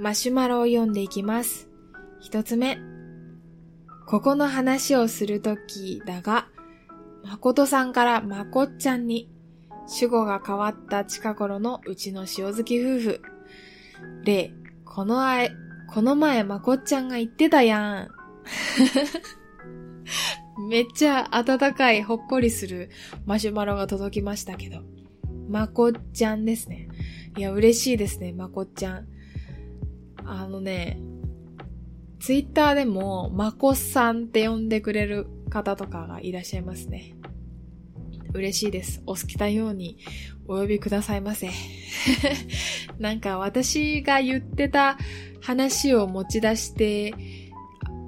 マシュマロを読んでいきます。一つ目。ここの話をするときだが、誠さんからまこっちゃんに主語が変わった近頃のうちの塩好き夫婦。例、このあえ、この前まこっちゃんが言ってたやん。めっちゃ温かいほっこりするマシュマロが届きましたけど。まこっちゃんですね。いや、嬉しいですね、まこっちゃん。あのね、ツイッターでも、まこさんって呼んでくれる方とかがいらっしゃいますね。嬉しいです。お好きなようにお呼びくださいませ。なんか私が言ってた話を持ち出して、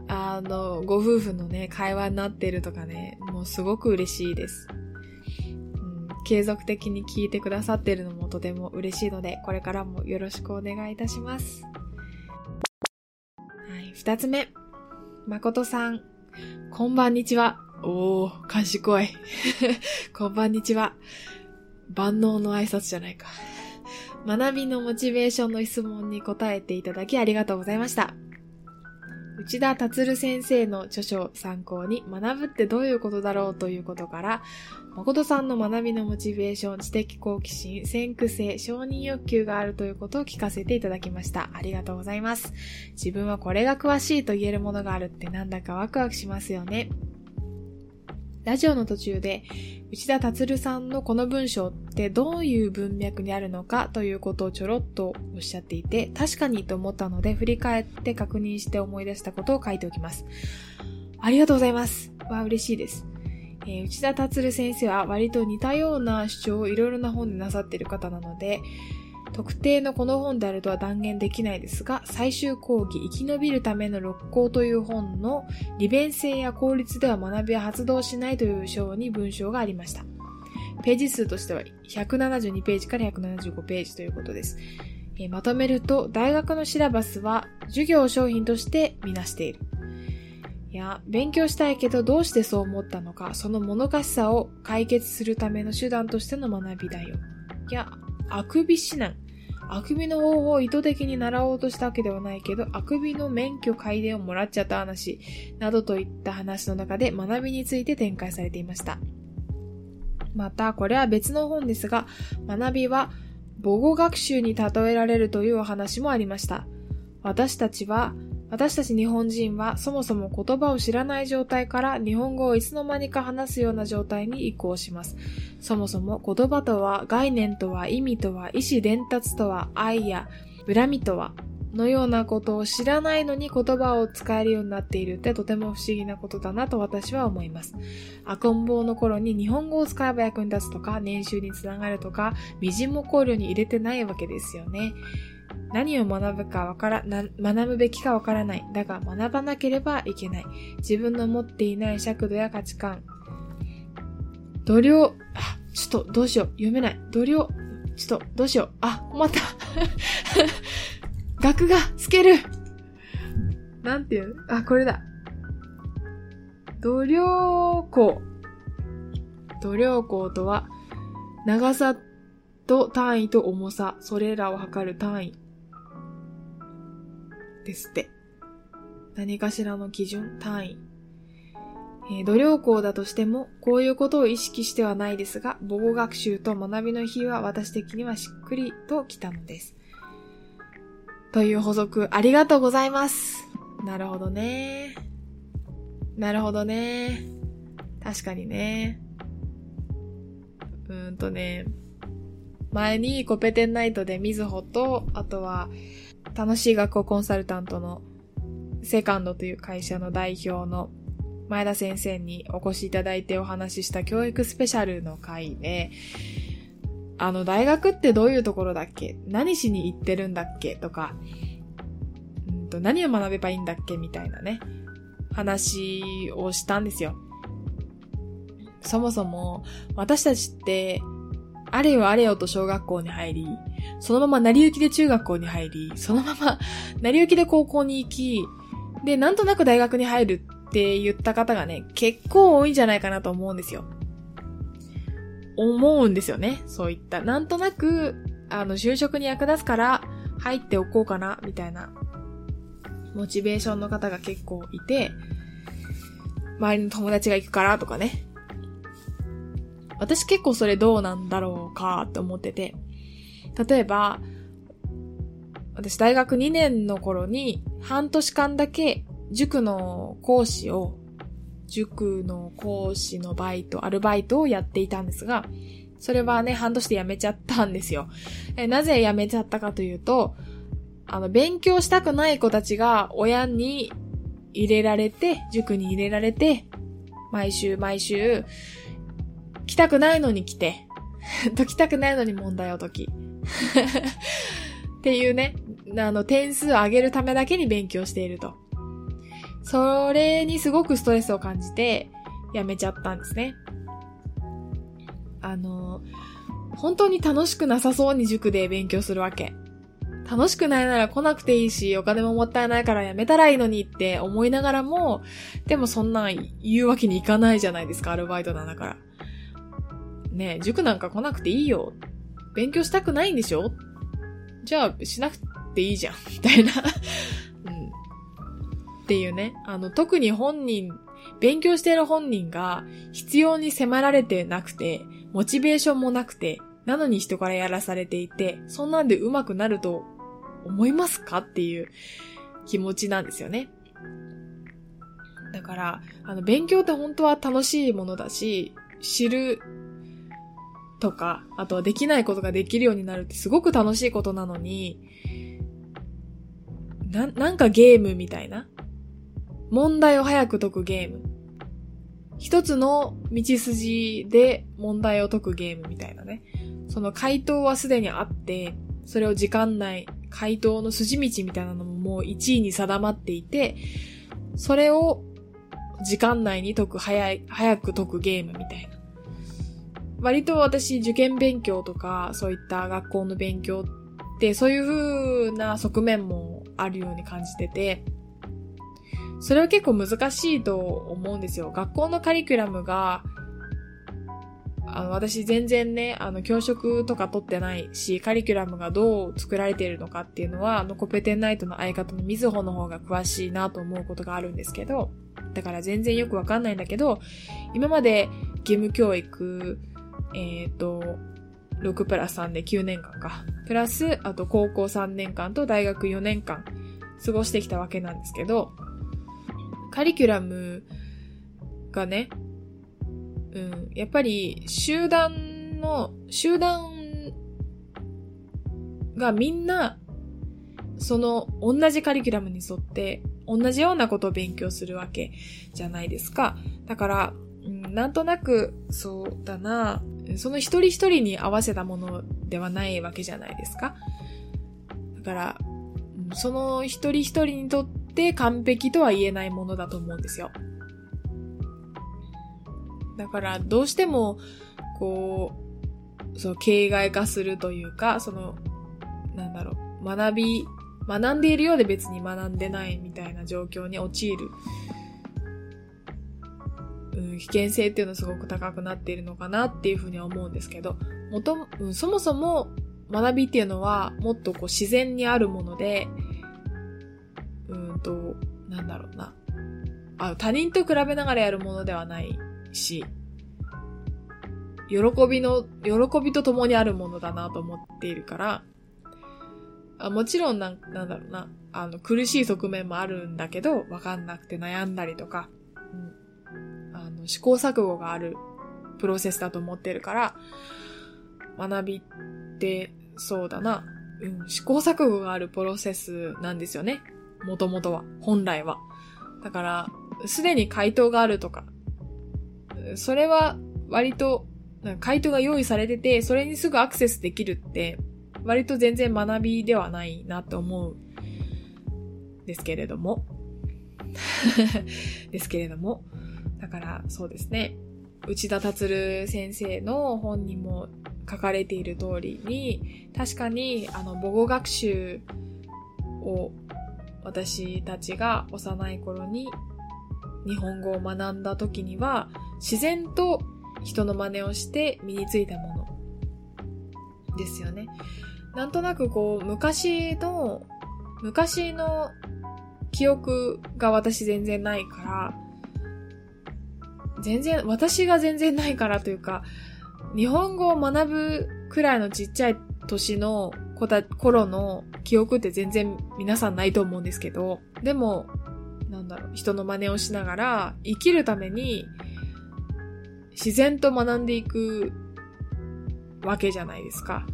あの、ご夫婦のね、会話になってるとかね、もうすごく嬉しいです。うん、継続的に聞いてくださってるのもとても嬉しいので、これからもよろしくお願いいたします。はい、二つ目。誠さん、こんばんにちは。おー、賢い。こんばんにちは。万能の挨拶じゃないか。学びのモチベーションの質問に答えていただきありがとうございました。内田達先生の著書を参考に学ぶってどういうことだろうということから、誠さんの学びのモチベーション、知的好奇心、先駆性、承認欲求があるということを聞かせていただきました。ありがとうございます。自分はこれが詳しいと言えるものがあるってなんだかワクワクしますよね。ラジオの途中で、内田達さんのこの文章ってどういう文脈にあるのかということをちょろっとおっしゃっていて、確かにと思ったので振り返って確認して思い出したことを書いておきます。ありがとうございます。わ、嬉しいです。えー、内田達先生は割と似たような主張をいろいろな本でなさっている方なので、特定のこの本であるとは断言できないですが、最終講義生き延びるための六項という本の利便性や効率では学びは発動しないという章に文章がありました。ページ数としては172ページから175ページということです。え、まとめると、大学のシラバスは授業を商品としてみなしている。いや、勉強したいけどどうしてそう思ったのか、そのもどかしさを解決するための手段としての学びだよ。いや、あくび指南。あくびの方法を意図的に習おうとしたわけではないけど、あくびの免許改伝をもらっちゃった話、などといった話の中で学びについて展開されていました。また、これは別の本ですが、学びは母語学習に例えられるというお話もありました。私たちは私たち日本人はそもそも言葉を知らない状態から日本語をいつの間にか話すような状態に移行します。そもそも言葉とは概念とは意味とは意思伝達とは愛や恨みとはのようなことを知らないのに言葉を使えるようになっているってとても不思議なことだなと私は思います。赤ん坊の頃に日本語を使えば役に立つとか、年収につながるとか、微塵も考慮に入れてないわけですよね。何を学ぶかわからな、学ぶべきかわからない。だが学ばなければいけない。自分の持っていない尺度や価値観。度量、あ、ちょっとどうしよう。読めない。度量、ちょっとどうしよう。あ、困った。額が透ける。なんていう？あ、これだ。度量項。度量項とは、長さと単位と重さ、それらを測る単位。ですって。何かしらの基準、単位。えー、度量校だとしても、こういうことを意識してはないですが、母語学習と学びの日は私的にはしっくりときたのです。という補足、ありがとうございます。なるほどね。なるほどね。確かにね。うーんとね。前にコペテンナイトでみずほと、あとは、楽しい学校コンサルタントのセカンドという会社の代表の前田先生にお越しいただいてお話しした教育スペシャルの回で、あの、大学ってどういうところだっけ？何しに行ってるんだっけ？とか、うんと、何を学べばいいんだっけ？みたいなね、話をしたんですよ。そもそも、私たちって、あれよあれよと小学校に入り、そのまま成り行きで中学校に入り、そのまま 成り行きで高校に行き、で、なんとなく大学に入るって言った方がね、結構多いんじゃないかなと思うんですよ。思うんですよね。そういった。なんとなく、あの、就職に役立つから入っておこうかな、みたいな、モチベーションの方が結構いて、周りの友達が行くからとかね。私結構それどうなんだろうかって思ってて。例えば、私大学2年の頃に半年間だけ塾の講師を、塾の講師のバイト、アルバイトをやっていたんですが、それはね、半年で辞めちゃったんですよ。えなぜ辞めちゃったかというと、あの、勉強したくない子たちが親に入れられて、塾に入れられて、毎週毎週、来たくないのに来て、解きたくないのに問題を解き。っていうね、あの、点数を上げるためだけに勉強していると。それにすごくストレスを感じて、辞めちゃったんですね。あの、本当に楽しくなさそうに塾で勉強するわけ。楽しくないなら来なくていいし、お金ももったいないからやめたらいいのにって思いながらも、でもそんなん言うわけにいかないじゃないですか、アルバイトなんだから。ね、塾なんか来なくていいよ。勉強したくないんでしょ？じゃあ、しなくていいじゃん、みたいなうん。っていうね。あの、特に本人、勉強してる本人が必要に迫られてなくて、モチベーションもなくて、なのに人からやらされていて、そんなんで上手くなると思いますか？っていう気持ちなんですよね。だから、あの、勉強って本当は楽しいものだし、知るとか、あとはできないことができるようになるってすごく楽しいことなのに、な、なんかゲームみたいな。問題を早く解くゲーム。一つの道筋で問題を解くゲームみたいなね。その回答はすでにあって、それを時間内、回答の筋道みたいなのももう1位に定まっていて、それを時間内に解く、早い、早く解くゲームみたいな。割と私受験勉強とか、そういった学校の勉強って、そういう風な側面もあるように感じてて、それは結構難しいと思うんですよ。学校のカリキュラムが、あの、私全然ね、あの、教職とか取ってないし、カリキュラムがどう作られているのかっていうのは、あの、コペテンナイトの相方のみずほの方が詳しいなと思うことがあるんですけど、だから全然よくわかんないんだけど、今まで義務教育、えっ、ー、と、6プラス3で9年間か。プラス、あと高校3年間と大学4年間過ごしてきたわけなんですけど、カリキュラムがね、うん、やっぱり集団の、集団がみんな、その同じカリキュラムに沿って、同じようなことを勉強するわけじゃないですか。だから、うん、なんとなく、そうだな、その一人一人に合わせたものではないわけじゃないですか。だから、その一人一人にとって完璧とは言えないものだと思うんですよ。だからどうしても、こう、そう、形骸化するというか、その、なんだろう、学び、学んでいるようで別に学んでないみたいな状況に陥る、うん、危険性っていうのはすごく高くなっているのかなっていうふうには思うんですけど、もと、うん、そもそも学びっていうのはもっとこう自然にあるもので、うんと、なんだろうな。あ他人と比べながらやるものではないし、喜びの、喜びと共にあるものだなと思っているから、あもちろんなん、なんだろうな、あの、苦しい側面もあるんだけど、わかんなくて悩んだりとか、うん、あの、試行錯誤があるプロセスだと思ってるから、学びって、そうだな、うん、試行錯誤があるプロセスなんですよね。もともとは、本来は。だから、すでに回答があるとか、それは割と、回答が用意されてて、それにすぐアクセスできるって、割と全然学びではないなと思う。ですけれども。ですけれども。だから、そうですね。内田達先生の本にも書かれている通りに、確かに、あの、母語学習を私たちが幼い頃に日本語を学んだ時には自然と人の真似をして身についたものですよね。なんとなくこう、昔の、昔の記憶が私全然ないから、全然、私が全然ないからというか、日本語を学ぶくらいのちっちゃい年の子た、頃の記憶って全然皆さんないと思うんですけど、でも、なんだろう、人の真似をしながら生きるために自然と学んでいくわけじゃないですか。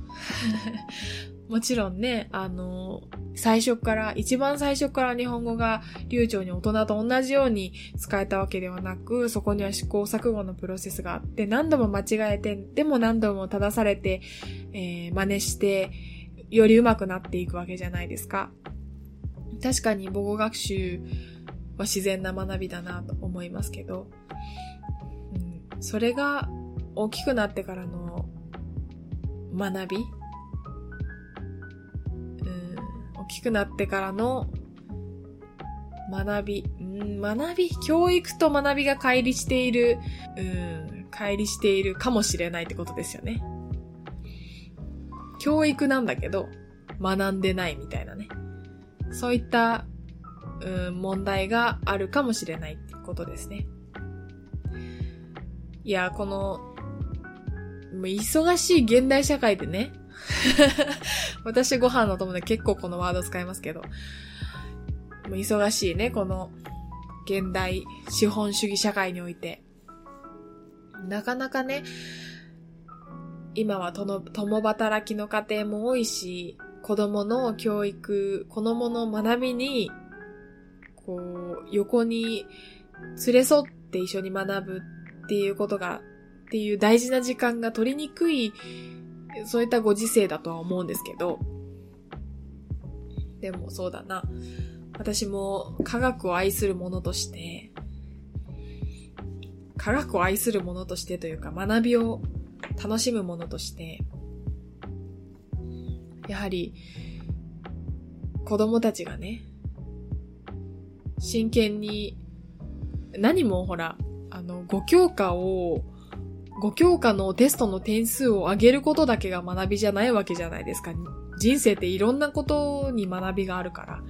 もちろんね、あの、最初から、一番最初から日本語が流暢に大人と同じように使えたわけではなく、そこには試行錯誤のプロセスがあって、何度も間違えて、でも何度も正されて、えー、真似して、より上手くなっていくわけじゃないですか。確かに母語学習は自然な学びだなと思いますけど、うん、それが大きくなってからの学びきくなってからの学び、うん学び、教育と学びが乖離している、うん、乖離しているかもしれないってことですよね。教育なんだけど、学んでないみたいなね。そういった、うん、問題があるかもしれないってことですね。いや、この、忙しい現代社会でね、私ご飯の友で結構このワード使いますけど、もう忙しいね、この現代資本主義社会において。なかなかね、今は共働きの家庭も多いし、子供の教育、子供の学びに、こう、横に連れ添って一緒に学ぶっていうことが、っていう大事な時間が取りにくいそういったご時世だとは思うんですけど、でもそうだな。私も科学を愛する者として、科学を愛する者としてというか学びを楽しむ者として、やはり子供たちがね、真剣に何もほら、あの、ご教科を5教科のテストの点数を上げることだけが学びじゃないわけじゃないですか。人生っていろんなことに学びがあるから、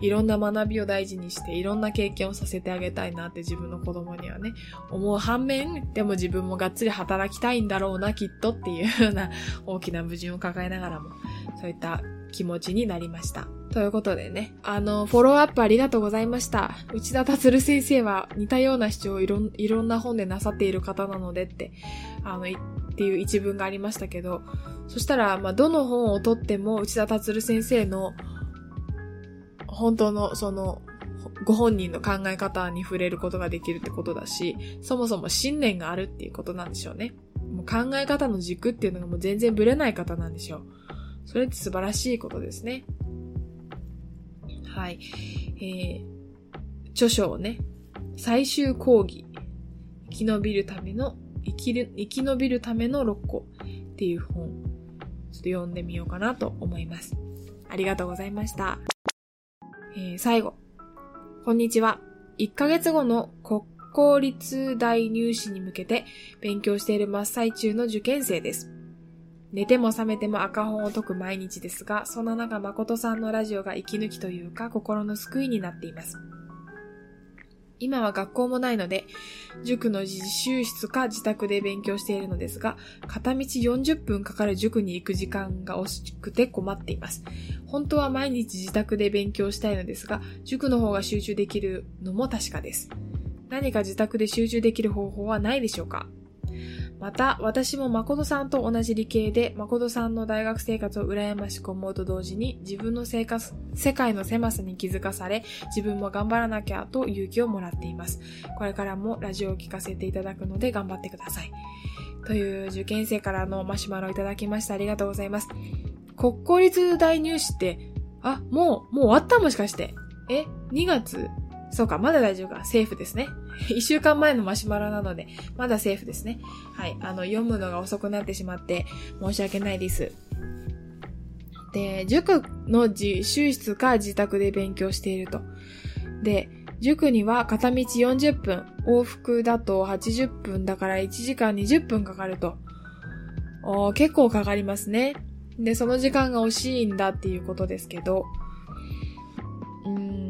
いろんな学びを大事にして、いろんな経験をさせてあげたいなって自分の子供にはね、思う反面、でも自分もがっつり働きたいんだろうな、きっとっていうような大きな矛盾を抱えながらも、そういった気持ちになりました。ということでね、あの、フォローアップありがとうございました。内田達先生は似たような主張をいろいろんな本でなさっている方なのでって、あの、っていう一文がありましたけど、そしたら、まあ、どの本をとっても内田達先生の本当の、その、ご本人の考え方に触れることができるってことだし、そもそも信念があるっていうことなんでしょうね。もう考え方の軸っていうのがもう全然ブレない方なんでしょう。それって素晴らしいことですね。はい。えー、著書をね、最終講義、生き延びるための、生きる、生き延びるための6個っていう本、ちょっと読んでみようかなと思います。ありがとうございました。えー、最後。こんにちは。1ヶ月後の国公立大入試に向けて勉強している真っ最中の受験生です。寝ても覚めても赤本を解く毎日ですが、そんな中誠さんのラジオが息抜きというか心の救いになっています。今は学校もないので、塾の自習室か自宅で勉強しているのですが、片道40分かかる塾に行く時間が惜しくて困っています。本当は毎日自宅で勉強したいのですが、塾の方が集中できるのも確かです。何か自宅で集中できる方法はないでしょうか？また、私も誠さんと同じ理系で、誠さんの大学生活を羨ましく思うと同時に、自分の生活、世界の狭さに気づかされ、自分も頑張らなきゃと勇気をもらっています。これからもラジオを聞かせていただくので頑張ってください。という受験生からのマシュマロをいただきましたありがとうございます。国公立大入試って、あ、もう、もう終わったもしかして。え ?2 月そうか、まだ大丈夫か。セーフですね。一週間前のマシュマロなので、まだセーフですね。はい。あの、読むのが遅くなってしまって、申し訳ないです。で、塾の自習室か自宅で勉強していると。で、塾には片道40分、往復だと80分だから1時間20分かかると。お結構かかりますね。で、その時間が惜しいんだっていうことですけど、うん、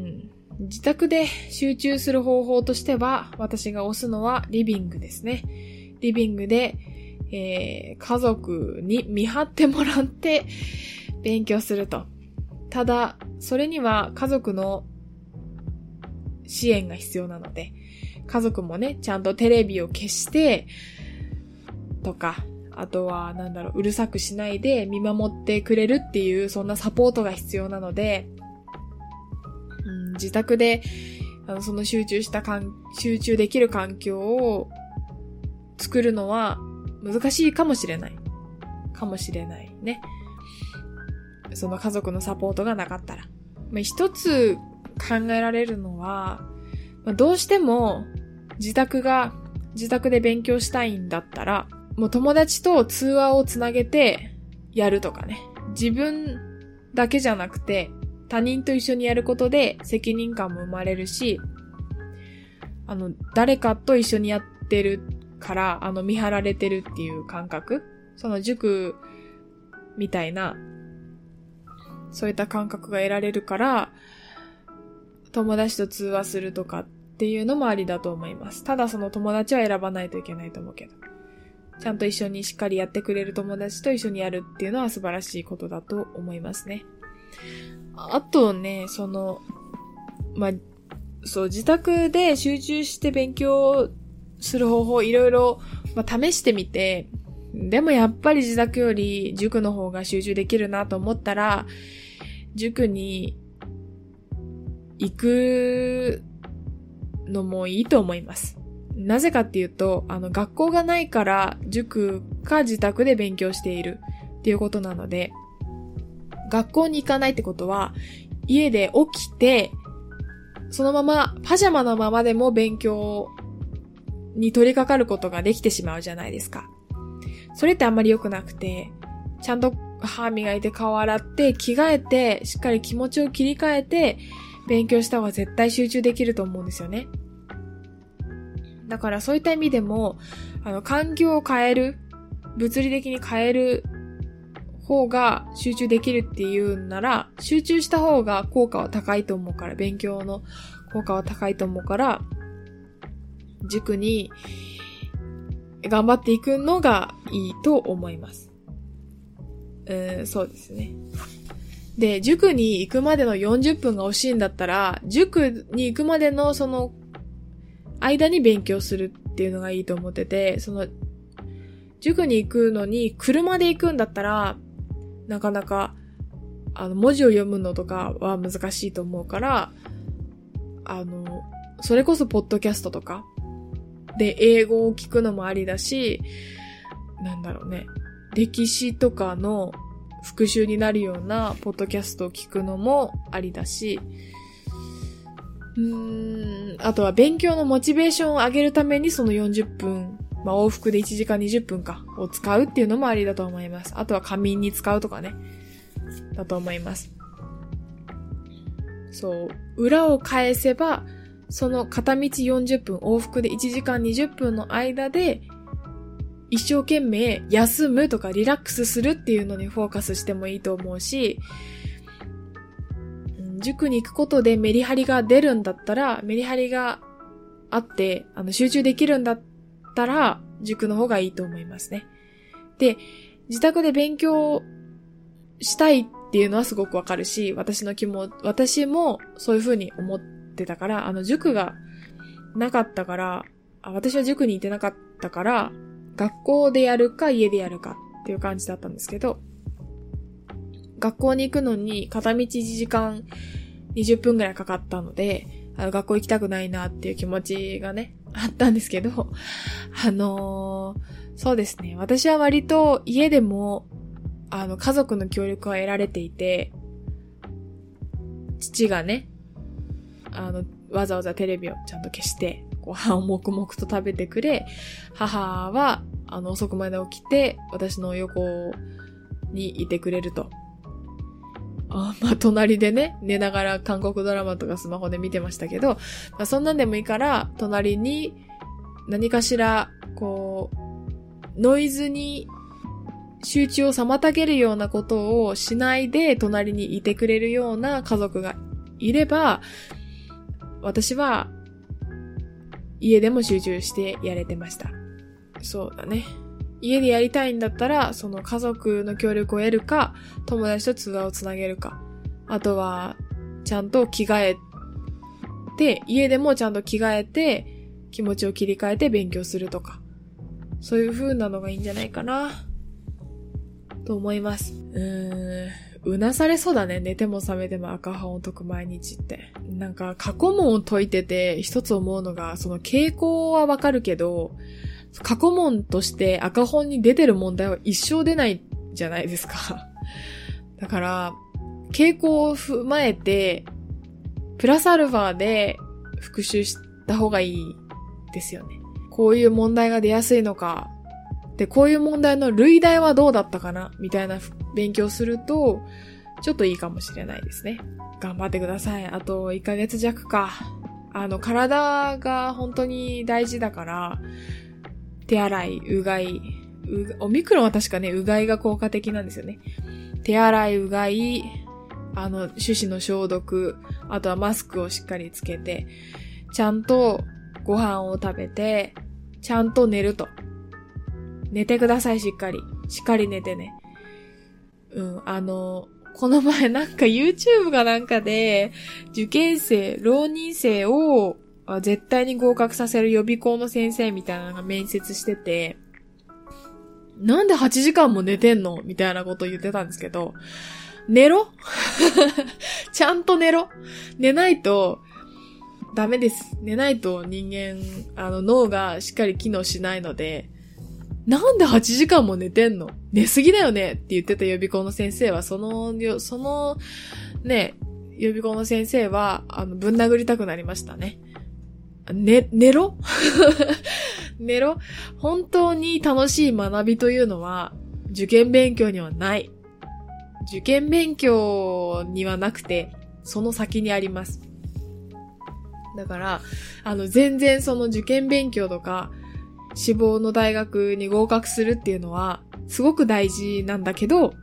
自宅で集中する方法としては、私が押すのはリビングですね。リビングで、えー、家族に見張ってもらって勉強すると。ただ、それには家族の支援が必要なので、家族もね、ちゃんとテレビを消して、とか、あとは、なんだろう、うるさくしないで見守ってくれるっていう、そんなサポートが必要なので、自宅で、あの、その集中したかん、集中できる環境を作るのは難しいかもしれない。かもしれないね。その家族のサポートがなかったら。まあ、一つ考えられるのは、まあ、どうしても自宅が、自宅で勉強したいんだったら、もう友達と通話をつなげてやるとかね。自分だけじゃなくて、他人と一緒にやることで責任感も生まれるし、あの、誰かと一緒にやってるから、あの、見張られてるっていう感覚その塾みたいな、そういった感覚が得られるから、友達と通話するとかっていうのもありだと思います。ただその友達は選ばないといけないと思うけど。ちゃんと一緒にしっかりやってくれる友達と一緒にやるっていうのは素晴らしいことだと思いますね。あとね、その、まあ、そう、自宅で集中して勉強する方法いろいろ、まあ、試してみて、でもやっぱり自宅より塾の方が集中できるなと思ったら、塾に行くのもいいと思います。なぜかっていうと、あの、学校がないから塾か自宅で勉強しているっていうことなので、学校に行かないってことは、家で起きて、そのまま、パジャマのままでも勉強に取り掛かることができてしまうじゃないですか。それってあんまり良くなくて、ちゃんと歯磨いて顔洗って、着替えて、しっかり気持ちを切り替えて、勉強した方が絶対集中できると思うんですよね。だからそういった意味でも、あの、環境を変える、物理的に変える方が集中できるっていうんなら、集中した方が効果は高いと思うから、勉強の効果は高いと思うから、塾に頑張っていくのがいいと思います。うん、そうですね。で、塾に行くまでの40分が惜しいんだったら、塾に行くまでのその、間に勉強するっていうのがいいと思ってて、その、塾に行くのに車で行くんだったら、なかなか、あの、文字を読むのとかは難しいと思うから、あの、それこそポッドキャストとか、で英語を聞くのもありだし、なんだろうね、歴史とかの復習になるようなポッドキャストを聞くのもありだし、うーん、あとは勉強のモチベーションを上げるためにその40分、まあ往復で1時間20分か、を使うっていうのもありだと思います。あとは仮眠に使うとかね、だと思います。そう、裏を返せば、その片道40分、往復で1時間20分の間で、一生懸命休むとかリラックスするっていうのにフォーカスしてもいいと思うし、塾に行くことでメリハリが出るんだったら、メリハリがあって、あの、集中できるんだったら、塾の方がいいと思いますね。で、自宅で勉強したいっていうのはすごくわかるし、私の気も、私もそういうふうに思ってたから、あの、塾がなかったから、私は塾に行ってなかったから、学校でやるか家でやるかっていう感じだったんですけど、学校に行くのに片道1時間20分くらいかかったので、あの学校行きたくないなっていう気持ちがね、あったんですけど、あのー、そうですね。私は割と家でも、あの、家族の協力は得られていて、父がね、あの、わざわざテレビをちゃんと消して、ご飯を黙々と食べてくれ、母は、あの、遅くまで起きて、私の横にいてくれると。あまあ、隣でね、寝ながら韓国ドラマとかスマホで見てましたけど、まあ、そんなんでもいいから、隣に何かしら、こう、ノイズに集中を妨げるようなことをしないで隣にいてくれるような家族がいれば、私は家でも集中してやれてました。そうだね。家でやりたいんだったら、その家族の協力を得るか、友達と通話をつなげるか。あとは、ちゃんと着替えて、家でもちゃんと着替えて、気持ちを切り替えて勉強するとか。そういう風なのがいいんじゃないかな。と思います。うーん。うなされそうだね。寝ても覚めても赤本を解く毎日って。なんか過去問を解いてて一つ思うのが、その傾向はわかるけど、過去問として赤本に出てる問題は一生出ないじゃないですか。だから、傾向を踏まえて、プラスアルファで復習した方がいいですよね。こういう問題が出やすいのか、で、こういう問題の類題はどうだったかな？みたいな勉強すると、ちょっといいかもしれないですね。頑張ってください。あと1ヶ月弱か。あの、体が本当に大事だから、手洗い、うがい、うオミクロンは確かね、うがいが効果的なんですよね。手洗い、うがい、あの、手指の消毒、あとはマスクをしっかりつけて、ちゃんとご飯を食べて、ちゃんと寝ると。寝てください、しっかり。しっかり寝てね。うん、あの、この前なんか YouTube がなんかで、受験生、浪人生を絶対に合格させる予備校の先生みたいなのが面接してて、なんで8時間も寝てんの？みたいなこと言ってたんですけど、寝ろ？ちゃんと寝ろ？寝ないと、ダメです。寝ないと人間、あの脳がしっかり機能しないので、なんで8時間も寝てんの？寝すぎだよね？って言ってた予備校の先生は、その、その、ね、予備校の先生は、あの、ぶん殴りたくなりましたね。ね、寝ろ？寝ろ？本当に楽しい学びというのは、受験勉強にはない。受験勉強にはなくて、その先にあります。だから、あの、全然その受験勉強とか、志望の大学に合格するっていうのは、すごく大事なんだけど、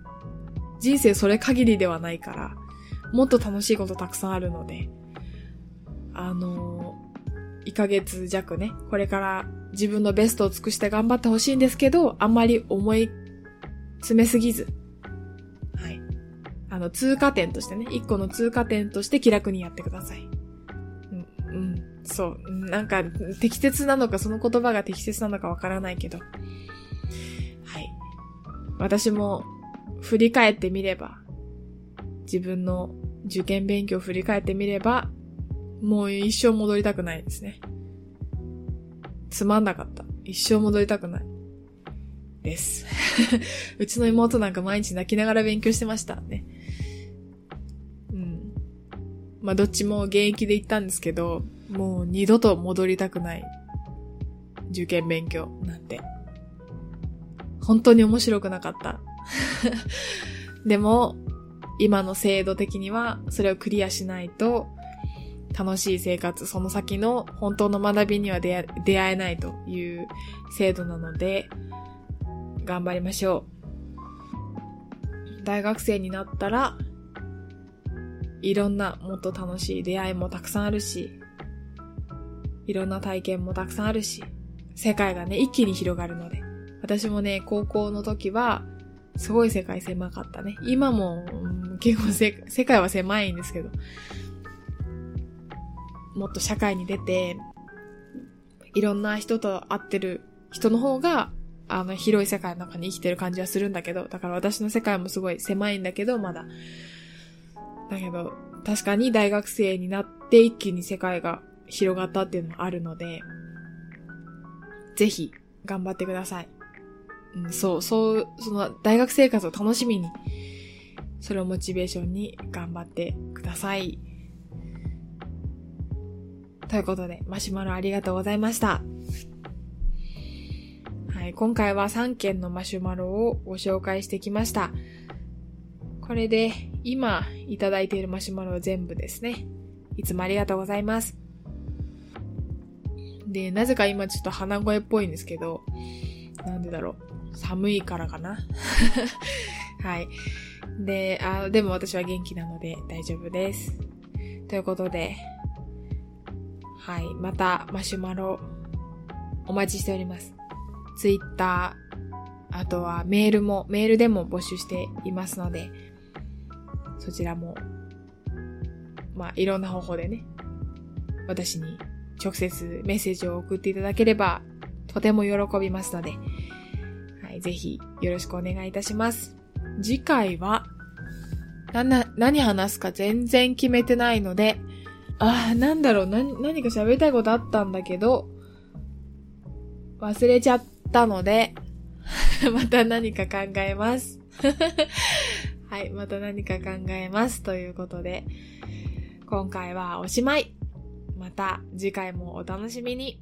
人生それ限りではないから、もっと楽しいことたくさんあるので、あの1ヶ月弱ね、これから自分のベストを尽くして頑張ってほしいんですけど、あんまり思い詰めすぎず、はい。あの、通過点としてね、一個の通過点として気楽にやってください。うん、うん。そう。なんか、適切なのか、その言葉が適切なのかわからないけど。はい。私も、振り返ってみれば、自分の受験勉強を振り返ってみれば、もう一生戻りたくないですね。つまんなかった。一生戻りたくない。です。うちの妹なんか毎日泣きながら勉強してましたね。うん。まあ、どっちも現役で行ったんですけど、もう二度と戻りたくない。受験勉強なんて。本当に面白くなかった。でも、今の制度的にはそれをクリアしないと楽しい生活、その先の本当の学びには出会えないという制度なので、頑張りましょう。大学生になったら、いろんなもっと楽しい出会いもたくさんあるし、いろんな体験もたくさんあるし、世界がね、一気に広がるので。私もね、高校の時は、すごい世界狭かったね。今も、結構世界は狭いんですけど、もっと社会に出て、いろんな人と会ってる人の方が、あの、広い世界の中に生きてる感じはするんだけど、だから私の世界もすごい狭いんだけど、まだ。だけど、確かに大学生になって一気に世界が広がったっていうのもあるので、ぜひ頑張ってください。うん、そう、そう、その大学生活を楽しみに、それをモチベーションに頑張ってください。ということで、マシュマロありがとうございました。はい、今回は3件のマシュマロをご紹介してきました。これで、今いただいているマシュマロは全部ですね。いつもありがとうございます。で、なぜか今ちょっと鼻声っぽいんですけど、なんでだろう。寒いからかな。はい。で、あ、でも私は元気なので大丈夫です。ということで、はい。またマシュマロお待ちしております。ツイッター、あとはメールも、メールでも募集していますので、そちらも、まあ、いろんな方法でね、私に直接メッセージを送っていただければ、とても喜びますので、はい、ぜひよろしくお願いいたします。次回は、な、な、何話すか全然決めてないので、あ、なんだろう、な、何か喋りたいことあったんだけど、忘れちゃったので、また何か考えます。はい、また何か考えます。ということで、今回はおしまい。また次回もお楽しみに。